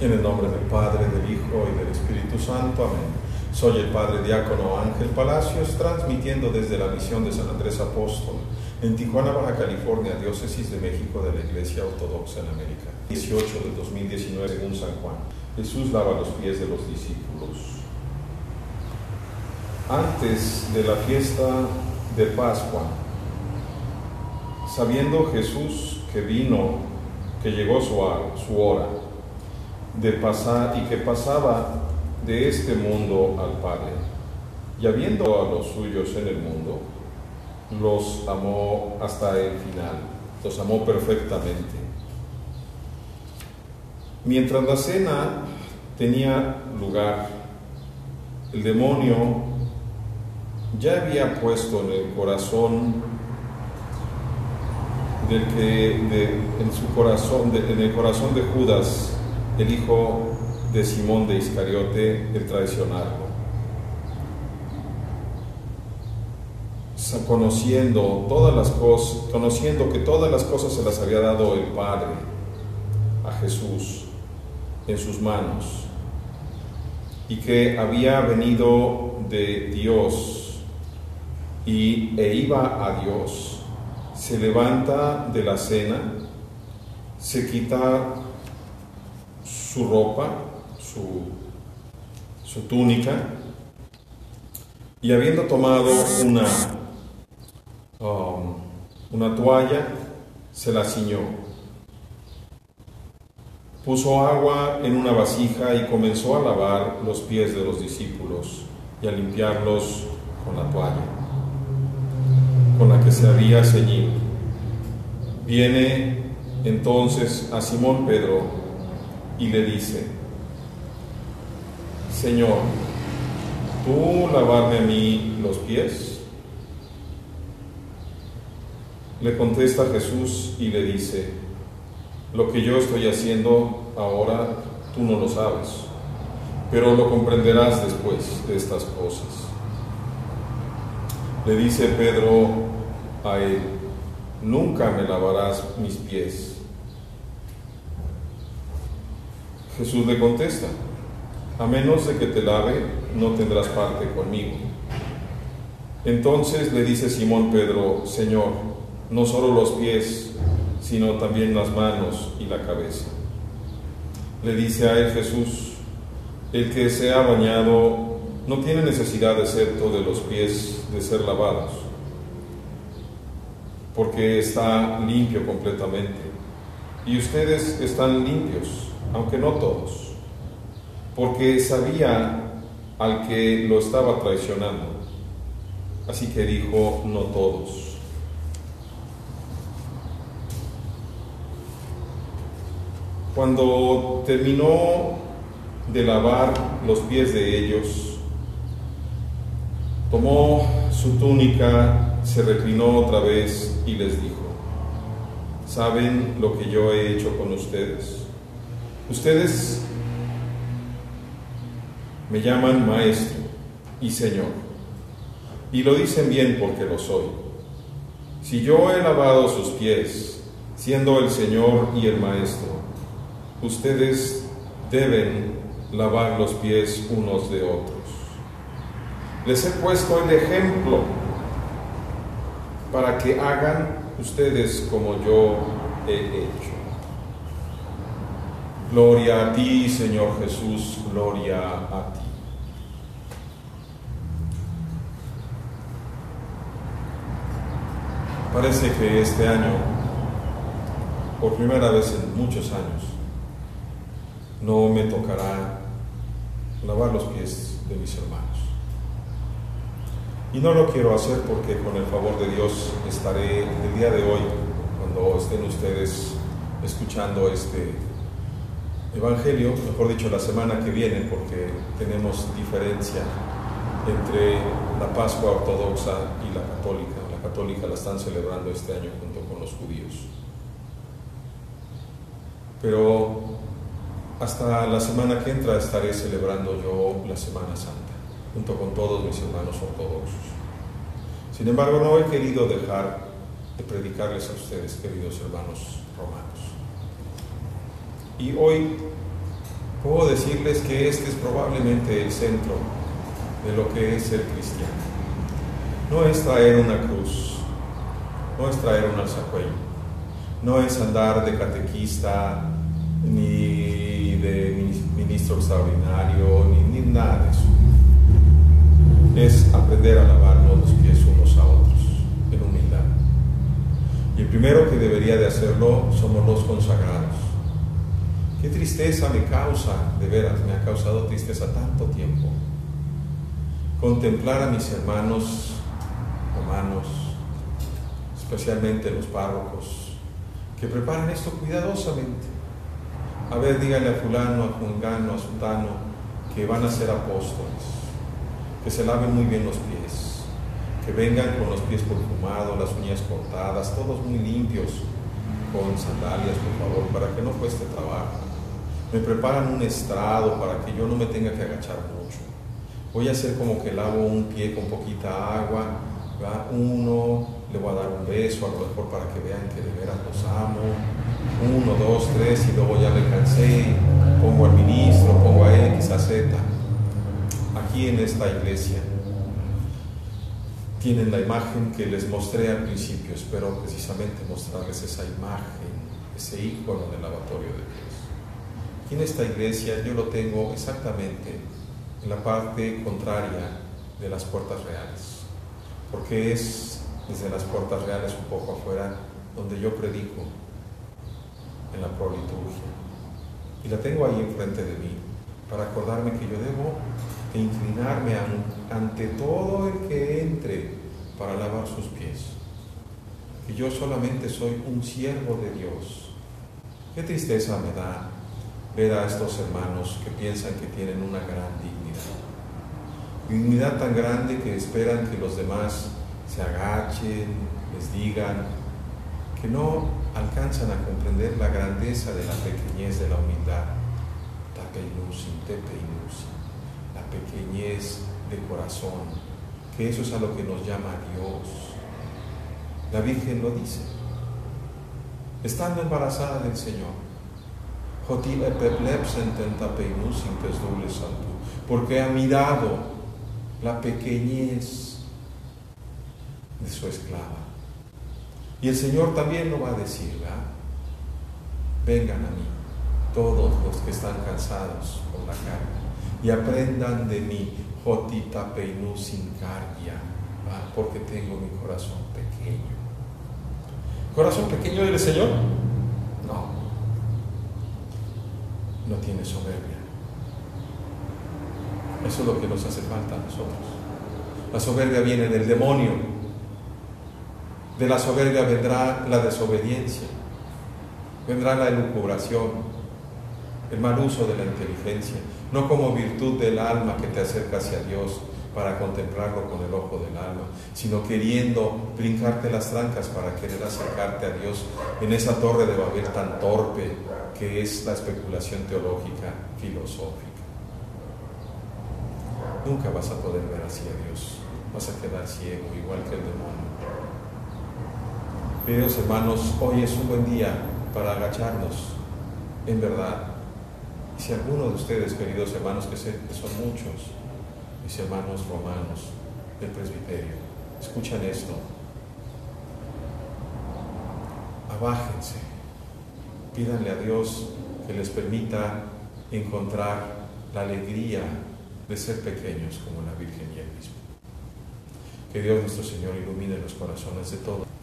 En el nombre del Padre, del Hijo y del Espíritu Santo. Amén. Soy el Padre Diácono Ángel Palacios, transmitiendo desde la misión de San Andrés Apóstol en Tijuana, Baja California, Diócesis de México de la Iglesia Ortodoxa en América. 18 del 2019 según San Juan. Jesús lava los pies de los discípulos. Antes de la fiesta de Pascua, sabiendo Jesús que vino, que llegó su, hora de pasar y que pasaba de este mundo al Padre, y habiendo a los suyos en el mundo, los amó hasta el final, los amó perfectamente. Mientras la cena tenía lugar, el demonio ya había puesto en el corazón del que en su corazón, en el corazón de Judas, el hijo de Simón de Iscariote, el traicionarlo. Conociendo todas las cosas, conociendo que todas las cosas se las había dado el Padre a Jesús en sus manos y que había venido de Dios y, e iba a Dios, se levanta de la cena, se quita su ropa, su, su túnica, y habiendo tomado una, um, una toalla, se la ciñó. Puso agua en una vasija y comenzó a lavar los pies de los discípulos y a limpiarlos con la toalla con la que se había ceñido. Viene entonces a Simón Pedro y le dice, Señor, ¿tú lavarme a mí los pies? Le contesta Jesús y le dice, lo que yo estoy haciendo ahora tú no lo sabes, pero lo comprenderás después de estas cosas. Le dice Pedro a él, nunca me lavarás mis pies. Jesús le contesta, a menos de que te lave, no tendrás parte conmigo. Entonces le dice Simón Pedro, Señor, no solo los pies, sino también las manos y la cabeza. Le dice a él Jesús, el que se ha bañado no tiene necesidad excepto de los pies de ser lavados, porque está limpio completamente. Y ustedes están limpios, aunque no todos, porque sabía al que lo estaba traicionando. Así que dijo, no todos. Cuando terminó de lavar los pies de ellos, tomó su túnica, se reclinó otra vez y les dijo, ¿saben lo que yo he hecho con ustedes? Ustedes me llaman maestro y señor, y lo dicen bien porque lo soy. Si yo he lavado sus pies, siendo el Señor y el Maestro, ustedes deben lavar los pies unos de otros. Les he puesto el ejemplo para que hagan ustedes como yo he hecho. Gloria a ti, Señor Jesús, gloria a ti. Parece que este año, por primera vez en muchos años, no me tocará lavar los pies de mis hermanos. Y no lo quiero hacer porque con el favor de Dios estaré el día de hoy, cuando estén ustedes escuchando este Evangelio, mejor dicho, la semana que viene, porque tenemos diferencia entre la Pascua ortodoxa y la católica. La católica la están celebrando este año junto con los judíos. Pero hasta la semana que entra estaré celebrando yo la Semana Santa, junto con todos mis hermanos ortodoxos. Sin embargo, no he querido dejar de predicarles a ustedes, queridos hermanos romanos. Y hoy puedo decirles que este es probablemente el centro de lo que es ser cristiano. No es traer una cruz, no es traer un alzacuello, no es andar de catequista ni de ministro extraordinario, ni, ni nada de eso. Es aprender a lavarnos los pies unos a otros en humildad. Y el primero que debería de hacerlo somos los consagrados. Qué tristeza me causa, de veras, me ha causado tristeza tanto tiempo. Contemplar a mis hermanos romanos, especialmente los párrocos, que preparan esto cuidadosamente. A ver, dígale a fulano, a jungano, a sultano, que van a ser apóstoles, que se laven muy bien los pies, que vengan con los pies perfumados, las uñas cortadas, todos muy limpios, con sandalias, por favor, para que no cueste trabajo. Me preparan un estrado para que yo no me tenga que agachar mucho. Voy a hacer como que lavo un pie con poquita agua, uno, le voy a dar un beso, a lo mejor para que vean que de veras los amo. Uno, dos, tres, y luego ya me cansé, pongo al ministro, pongo a X, a Z. Aquí en esta iglesia tienen la imagen que les mostré al principio, espero precisamente mostrarles esa imagen, ese icono del lavatorio de pies. Aquí en esta iglesia yo lo tengo exactamente en la parte contraria de las puertas reales, porque es desde las puertas reales un poco afuera donde yo predico en la proliturgia. Y la tengo ahí enfrente de mí para acordarme que yo debo de inclinarme ante todo el que entre para lavar sus pies. Que yo solamente soy un siervo de Dios. Qué tristeza me da ver a estos hermanos que piensan que tienen una gran dignidad. Dignidad tan grande que esperan que los demás se agachen, les digan, que no alcanzan a comprender la grandeza de la pequeñez de la humildad. La pequeñez de corazón, que eso es a lo que nos llama Dios. La Virgen lo dice. Estando embarazada del Señor, porque ha mirado la pequeñez de su esclava. Y el Señor también lo va a decir, ¿verdad? Vengan a mí, todos los que están cansados con la carne, y aprendan de mí, Jotita Peinu sin cardia, porque tengo mi corazón pequeño. ¿Corazón pequeño del Señor? No, no tiene soberbia. Eso es lo que nos hace falta a nosotros. La soberbia viene del demonio. De la soberbia vendrá la desobediencia, vendrá la elucubración, el mal uso de la inteligencia, no como virtud del alma que te acerca hacia Dios para contemplarlo con el ojo del alma, sino queriendo brincarte las trancas para querer acercarte a Dios en esa torre de Babel tan torpe que es la especulación teológica filosófica. Nunca vas a poder ver así a Dios, vas a quedar ciego, igual que el demonio. Queridos hermanos, hoy es un buen día para agacharnos, en verdad. Si alguno de ustedes, queridos hermanos, que son muchos, mis hermanos romanos del presbiterio, escuchan esto, abájense, pídanle a Dios que les permita encontrar la alegría de ser pequeños como la Virgen y el mismo. Que Dios nuestro Señor ilumine los corazones de todos.